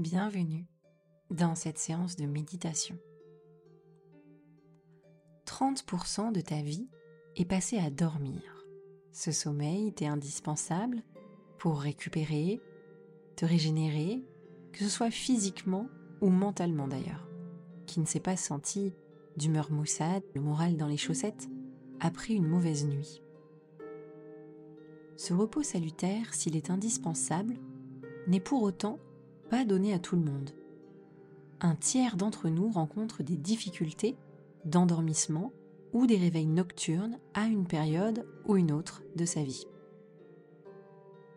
Bienvenue dans cette séance de méditation. 30% de ta vie est passée à dormir. Ce sommeil t'est indispensable pour récupérer, te régénérer, que ce soit physiquement ou mentalement d'ailleurs. Qui ne s'est pas senti d'humeur maussade, le moral dans les chaussettes, après une mauvaise nuit. Ce repos salutaire, s'il est indispensable, n'est pour autant pas donné à tout le monde. Un tiers d'entre nous rencontre des difficultés d'endormissement ou des réveils nocturnes à une période ou une autre de sa vie.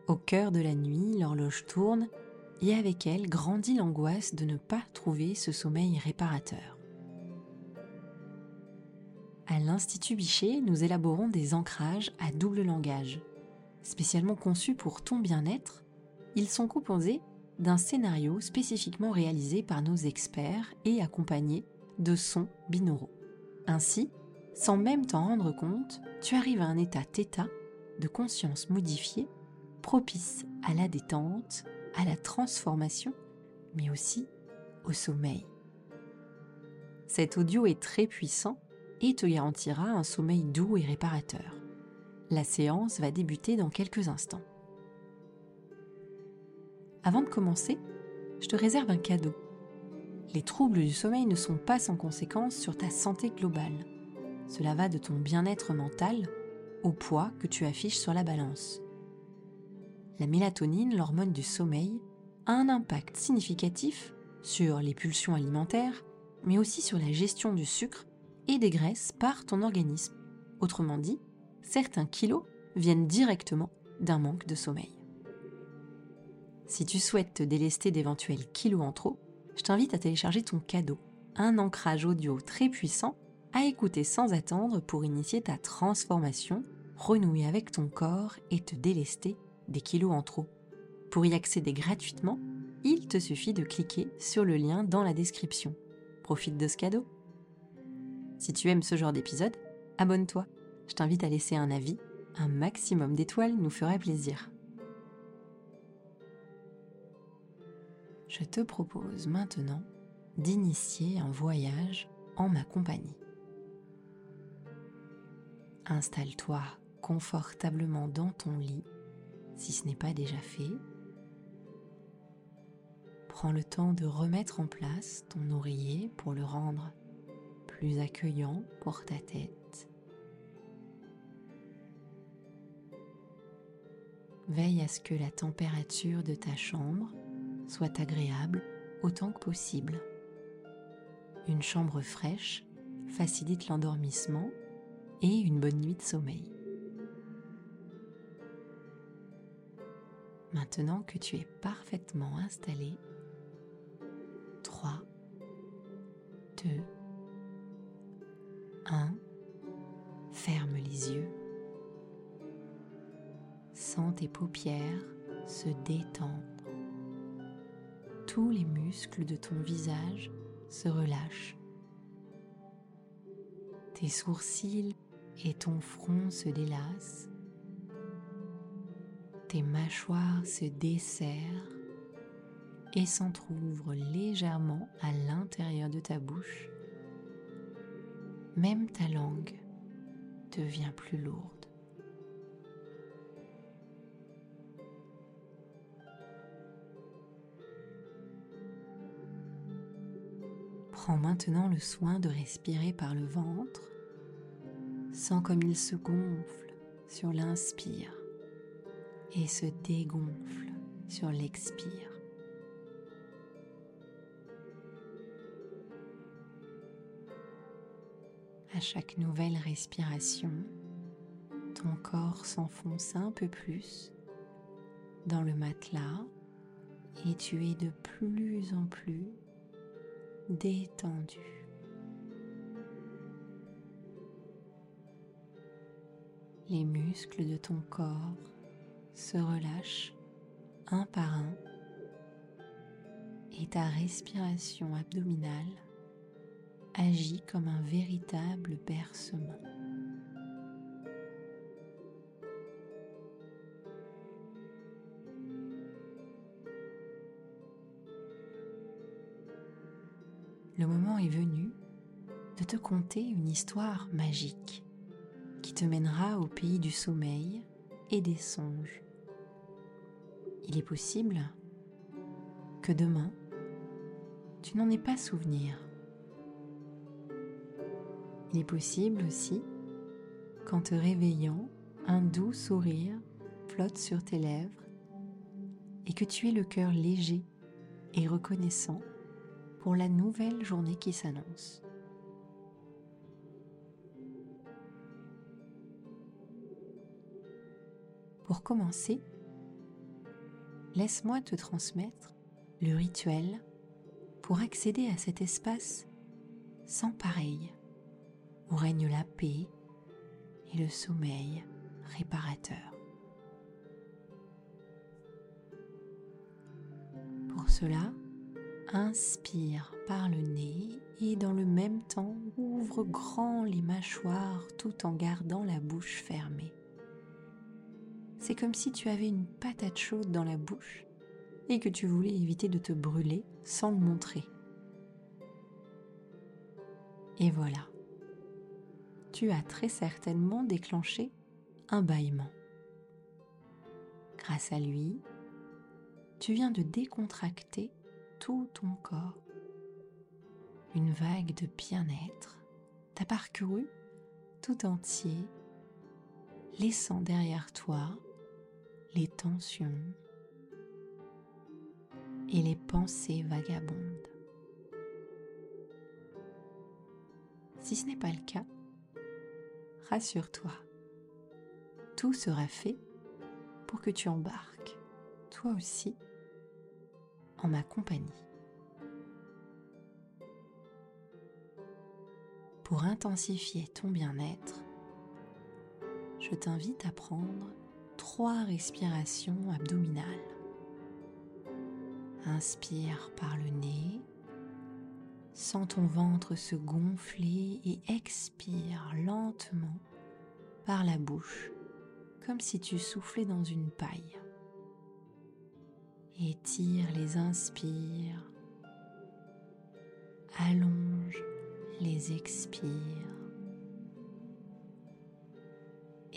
Au cœur de la nuit, l'horloge tourne et avec elle grandit l'angoisse de ne pas trouver ce sommeil réparateur. À l'Institut Bichet, nous élaborons des ancrages à double langage. Spécialement conçus pour ton bien-être, ils sont composés d'un scénario spécifiquement réalisé par nos experts et accompagné de sons binauraux. Ainsi, sans même t'en rendre compte, tu arrives à un état θ de conscience modifiée, propice à la détente, à la transformation, mais aussi au sommeil. Cet audio est très puissant et te garantira un sommeil doux et réparateur. La séance va débuter dans quelques instants. Avant de commencer, je te réserve un cadeau. Les troubles du sommeil ne sont pas sans conséquence sur ta santé globale. Cela va de ton bien-être mental au poids que tu affiches sur la balance. La mélatonine, l'hormone du sommeil, a un impact significatif sur les pulsions alimentaires, mais aussi sur la gestion du sucre et des graisses par ton organisme. Autrement dit, certains kilos viennent directement d'un manque de sommeil. Si tu souhaites te délester d'éventuels kilos en trop, je t'invite à télécharger ton cadeau, un ancrage audio très puissant à écouter sans attendre pour initier ta transformation, renouer avec ton corps et te délester des kilos en trop. Pour y accéder gratuitement, il te suffit de cliquer sur le lien dans la description. Profite de ce cadeau. Si tu aimes ce genre d'épisode, abonne-toi. Je t'invite à laisser un avis. Un maximum d'étoiles nous ferait plaisir. Je te propose maintenant d'initier un voyage en ma compagnie. Installe-toi confortablement dans ton lit si ce n'est pas déjà fait. Prends le temps de remettre en place ton oreiller pour le rendre plus accueillant pour ta tête. Veille à ce que la température de ta chambre soit agréable autant que possible. Une chambre fraîche facilite l'endormissement et une bonne nuit de sommeil. Maintenant que tu es parfaitement installé, 3, 2, 1, ferme les yeux. Sens tes paupières se détendre tous les muscles de ton visage se relâchent. Tes sourcils et ton front se délassent. Tes mâchoires se desserrent et s'entr'ouvrent légèrement à l'intérieur de ta bouche. Même ta langue devient plus lourde. Prends maintenant le soin de respirer par le ventre. Sens comme il se gonfle sur l'inspire et se dégonfle sur l'expire. À chaque nouvelle respiration, ton corps s'enfonce un peu plus dans le matelas et tu es de plus en plus détendu. Les muscles de ton corps se relâchent un par un et ta respiration abdominale agit comme un véritable bercement. Venu de te conter une histoire magique qui te mènera au pays du sommeil et des songes. Il est possible que demain, tu n'en aies pas souvenir. Il est possible aussi qu'en te réveillant, un doux sourire flotte sur tes lèvres et que tu aies le cœur léger et reconnaissant pour la nouvelle journée qui s'annonce. Pour commencer, laisse-moi te transmettre le rituel pour accéder à cet espace sans pareil, où règne la paix et le sommeil réparateur. Pour cela, inspire par le nez et dans le même temps ouvre grand les mâchoires tout en gardant la bouche fermée. C'est comme si tu avais une patate chaude dans la bouche et que tu voulais éviter de te brûler sans le montrer. Et voilà, tu as très certainement déclenché un bâillement. Grâce à lui, tu viens de décontracter tout ton corps. Une vague de bien-être t'a parcouru tout entier, laissant derrière toi les tensions et les pensées vagabondes. Si ce n'est pas le cas, rassure-toi, tout sera fait pour que tu embarques, toi aussi, ma compagnie. Pour intensifier ton bien-être, je t'invite à prendre trois respirations abdominales. Inspire par le nez, sens ton ventre se gonfler et expire lentement par la bouche, comme si tu soufflais dans une paille. Étire les inspires, allonge les expires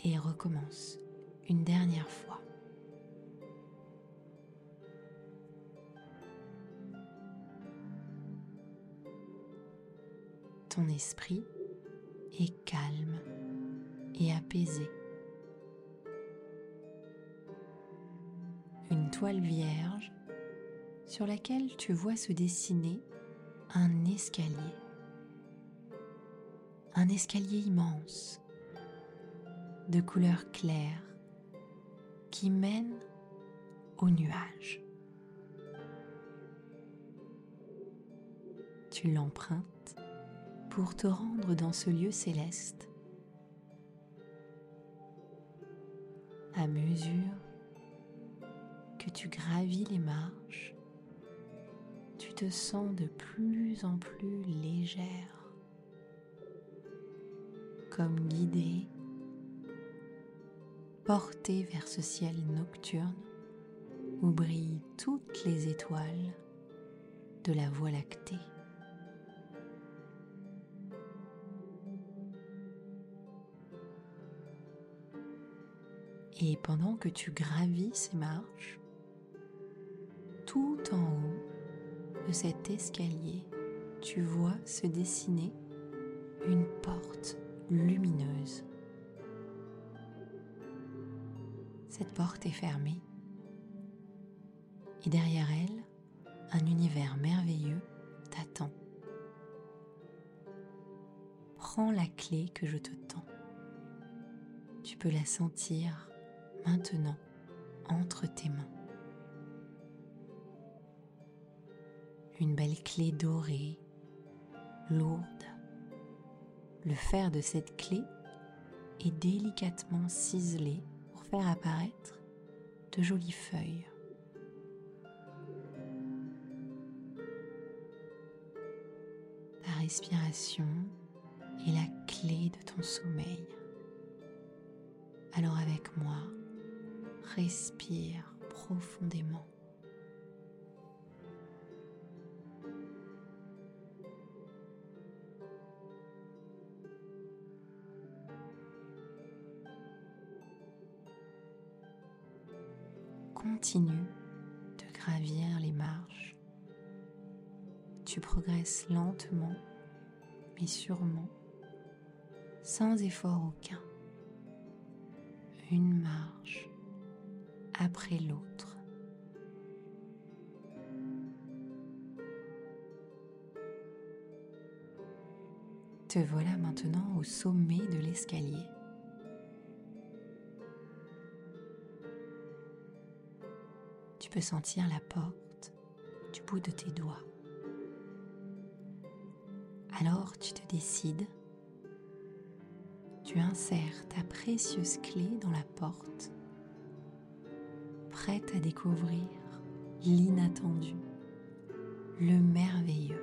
et recommence une dernière fois. Ton esprit est calme et apaisé. Une toile vierge sur laquelle tu vois se dessiner un escalier. Un escalier immense de couleur claire qui mène aux nuages. Tu l'empruntes pour te rendre dans ce lieu céleste. À mesure tu gravis les marches, tu te sens de plus en plus légère, comme guidée porté vers ce ciel nocturne où brillent toutes les étoiles de la Voie lactée. Et pendant que tu gravis ces marches, tout en haut de cet escalier, tu vois se dessiner une porte lumineuse. Cette porte est fermée et derrière elle, un univers merveilleux t'attend. Prends la clé que je te tends. Tu peux la sentir maintenant entre tes mains. Une belle clé dorée, lourde. Le fer de cette clé est délicatement ciselé faire apparaître de jolies feuilles. Ta respiration est la clé de ton sommeil. Alors avec moi, respire profondément. Continues de gravir les marches. Tu progresses lentement mais sûrement, sans effort aucun, une marche après l'autre. Te voilà maintenant au sommet de l'escalier. Sentir la porte du bout de tes doigts. Alors tu te décides, tu insères ta précieuse clé dans la porte, prête à découvrir l'inattendu, le merveilleux.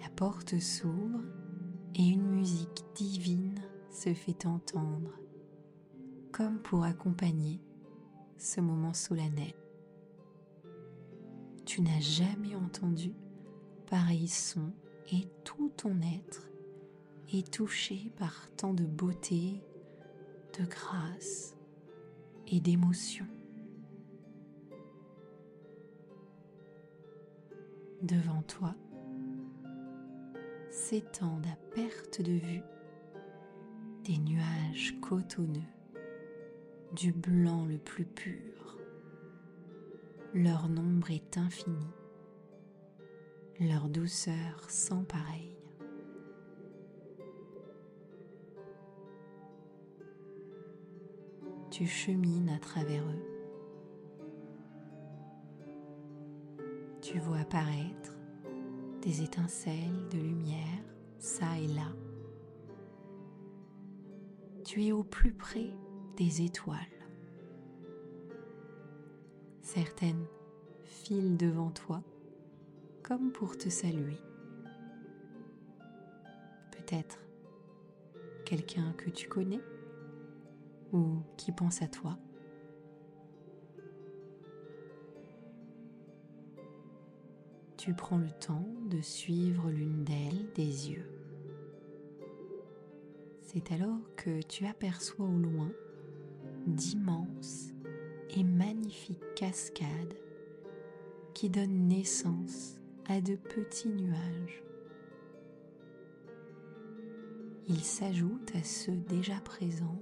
La porte s'ouvre et une musique se fait entendre, comme pour accompagner ce moment solennel. Tu n'as jamais entendu pareil son et tout ton être est touché par tant de beauté, de grâce et d'émotion. Devant toi s'étendent à perte de vue des nuages cotonneux, du blanc le plus pur. Leur nombre est infini, leur douceur sans pareil. Tu chemines à travers eux. Tu vois apparaître des étincelles de lumière ça et là tu es au plus près des étoiles. Certaines filent devant toi comme pour te saluer. Peut-être quelqu'un que tu connais ou qui pense à toi. Tu prends le temps de suivre l'une d'elles des yeux. C'est alors que tu aperçois au loin d'immenses et magnifiques cascades qui donnent naissance à de petits nuages. Ils s'ajoutent à ceux déjà présents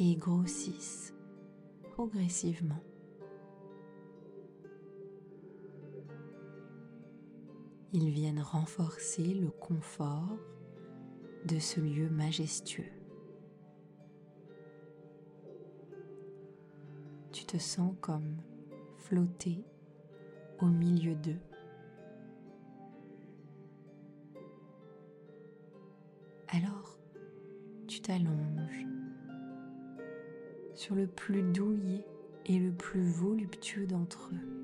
et grossissent progressivement. Ils viennent renforcer le confort de ce lieu majestueux. Tu te sens comme flotter au milieu d'eux. Alors, tu t'allonges sur le plus douillet et le plus voluptueux d'entre eux.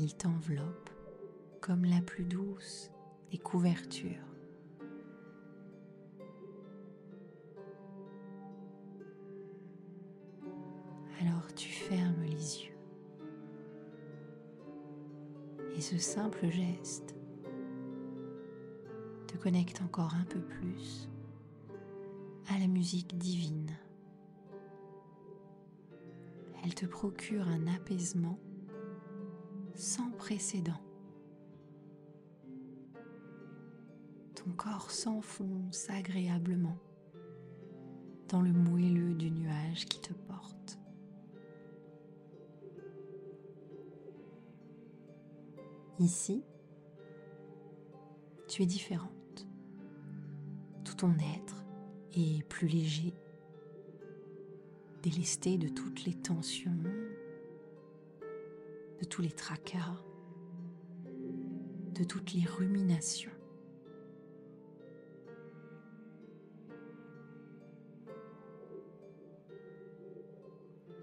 Il t'enveloppe comme la plus douce des couvertures. Alors tu fermes les yeux. Et ce simple geste te connecte encore un peu plus à la musique divine. Elle te procure un apaisement sans précédent. Ton corps s'enfonce agréablement dans le moelleux du nuage qui te porte. Ici, tu es différente. Tout ton être est plus léger, délesté de toutes les tensions, de tous les tracas, de toutes les ruminations.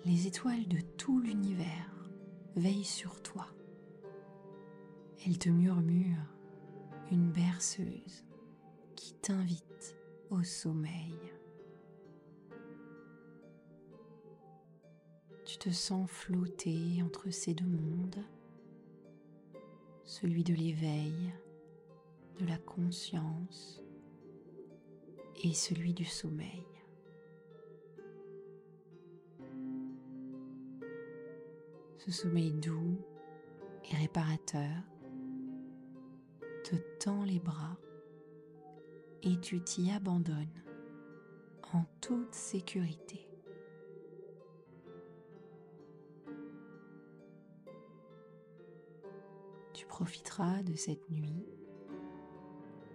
Les étoiles de tout l'univers veillent sur toi. Elles te murmurent une berceuse qui t'invite au sommeil. Tu te sens flotter entre ces deux mondes, celui de l'éveil, de la conscience et celui du sommeil. Ce sommeil doux et réparateur te tend les bras et tu t'y abandonnes en toute sécurité. Profiteras de cette nuit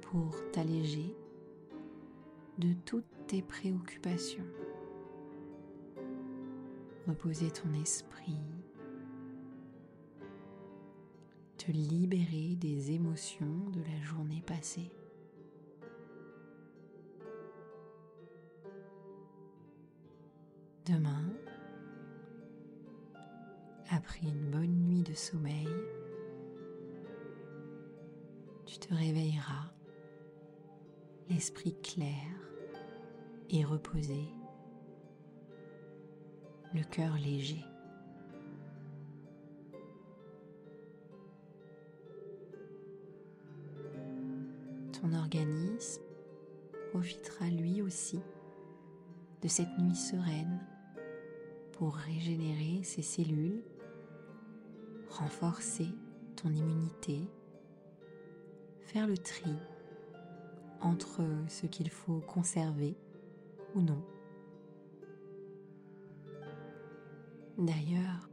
pour t'alléger de toutes tes préoccupations, reposer ton esprit, te libérer des émotions de la journée passée. L'esprit clair et reposé, le cœur léger. Ton organisme profitera lui aussi de cette nuit sereine pour régénérer ses cellules, renforcer ton immunité, faire le tri entre ce qu'il faut conserver ou non. D'ailleurs,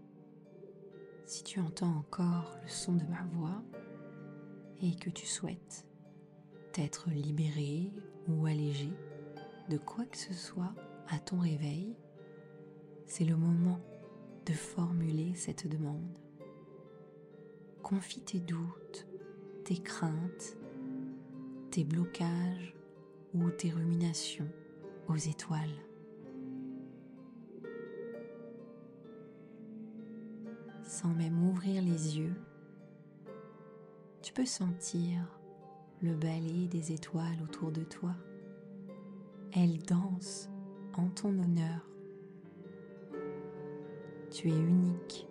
si tu entends encore le son de ma voix et que tu souhaites t'être libéré ou allégé de quoi que ce soit à ton réveil, c'est le moment de formuler cette demande. Confie tes doutes, tes craintes, tes blocages ou tes ruminations aux étoiles. Sans même ouvrir les yeux, tu peux sentir le balai des étoiles autour de toi. Elles dansent en ton honneur tu es unique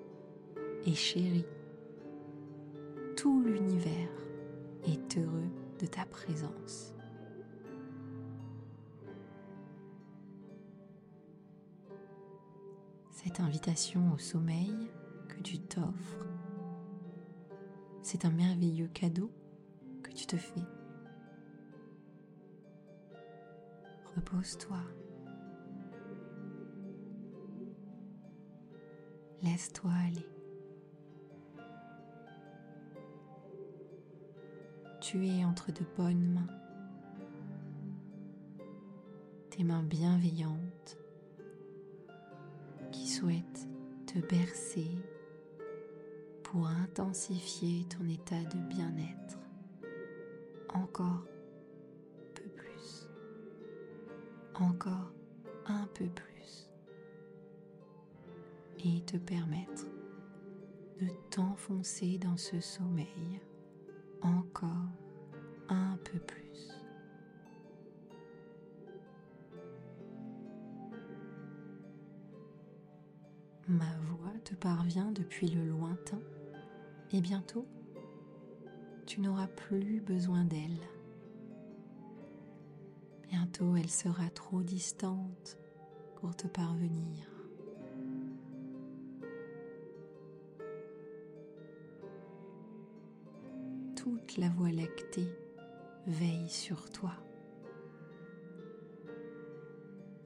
et chéri. Tout l'univers est heureux de ta présence. Cette invitation au sommeil que tu t'offres, c'est un merveilleux cadeau que tu te fais. Repose-toi. Laisse-toi aller. Tu es entre de bonnes mains. Tes mains bienveillantes qui souhaitent te bercer pour intensifier ton état de bien-être encore peu plus, encore un peu plus et te permettre de t'enfoncer dans ce sommeil encore un peu plus. Ma voix te parvient depuis le lointain et bientôt tu n'auras plus besoin d'elle. Bientôt elle sera trop distante pour te parvenir. La voie lactée veille sur toi.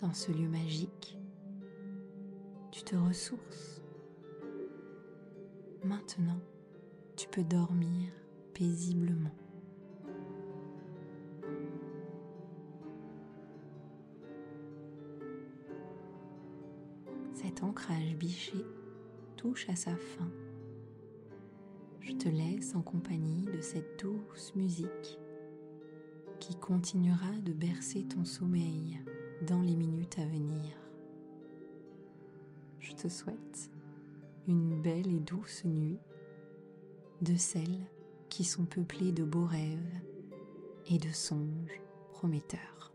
Dans ce lieu magique, tu te ressources. Maintenant, tu peux dormir paisiblement. Cet ancrage biché touche à sa fin je te laisse en compagnie de cette douce musique qui continuera de bercer ton sommeil dans les minutes à venir. Je te souhaite une belle et douce nuit, de celles qui sont peuplées de beaux rêves et de songes prometteurs.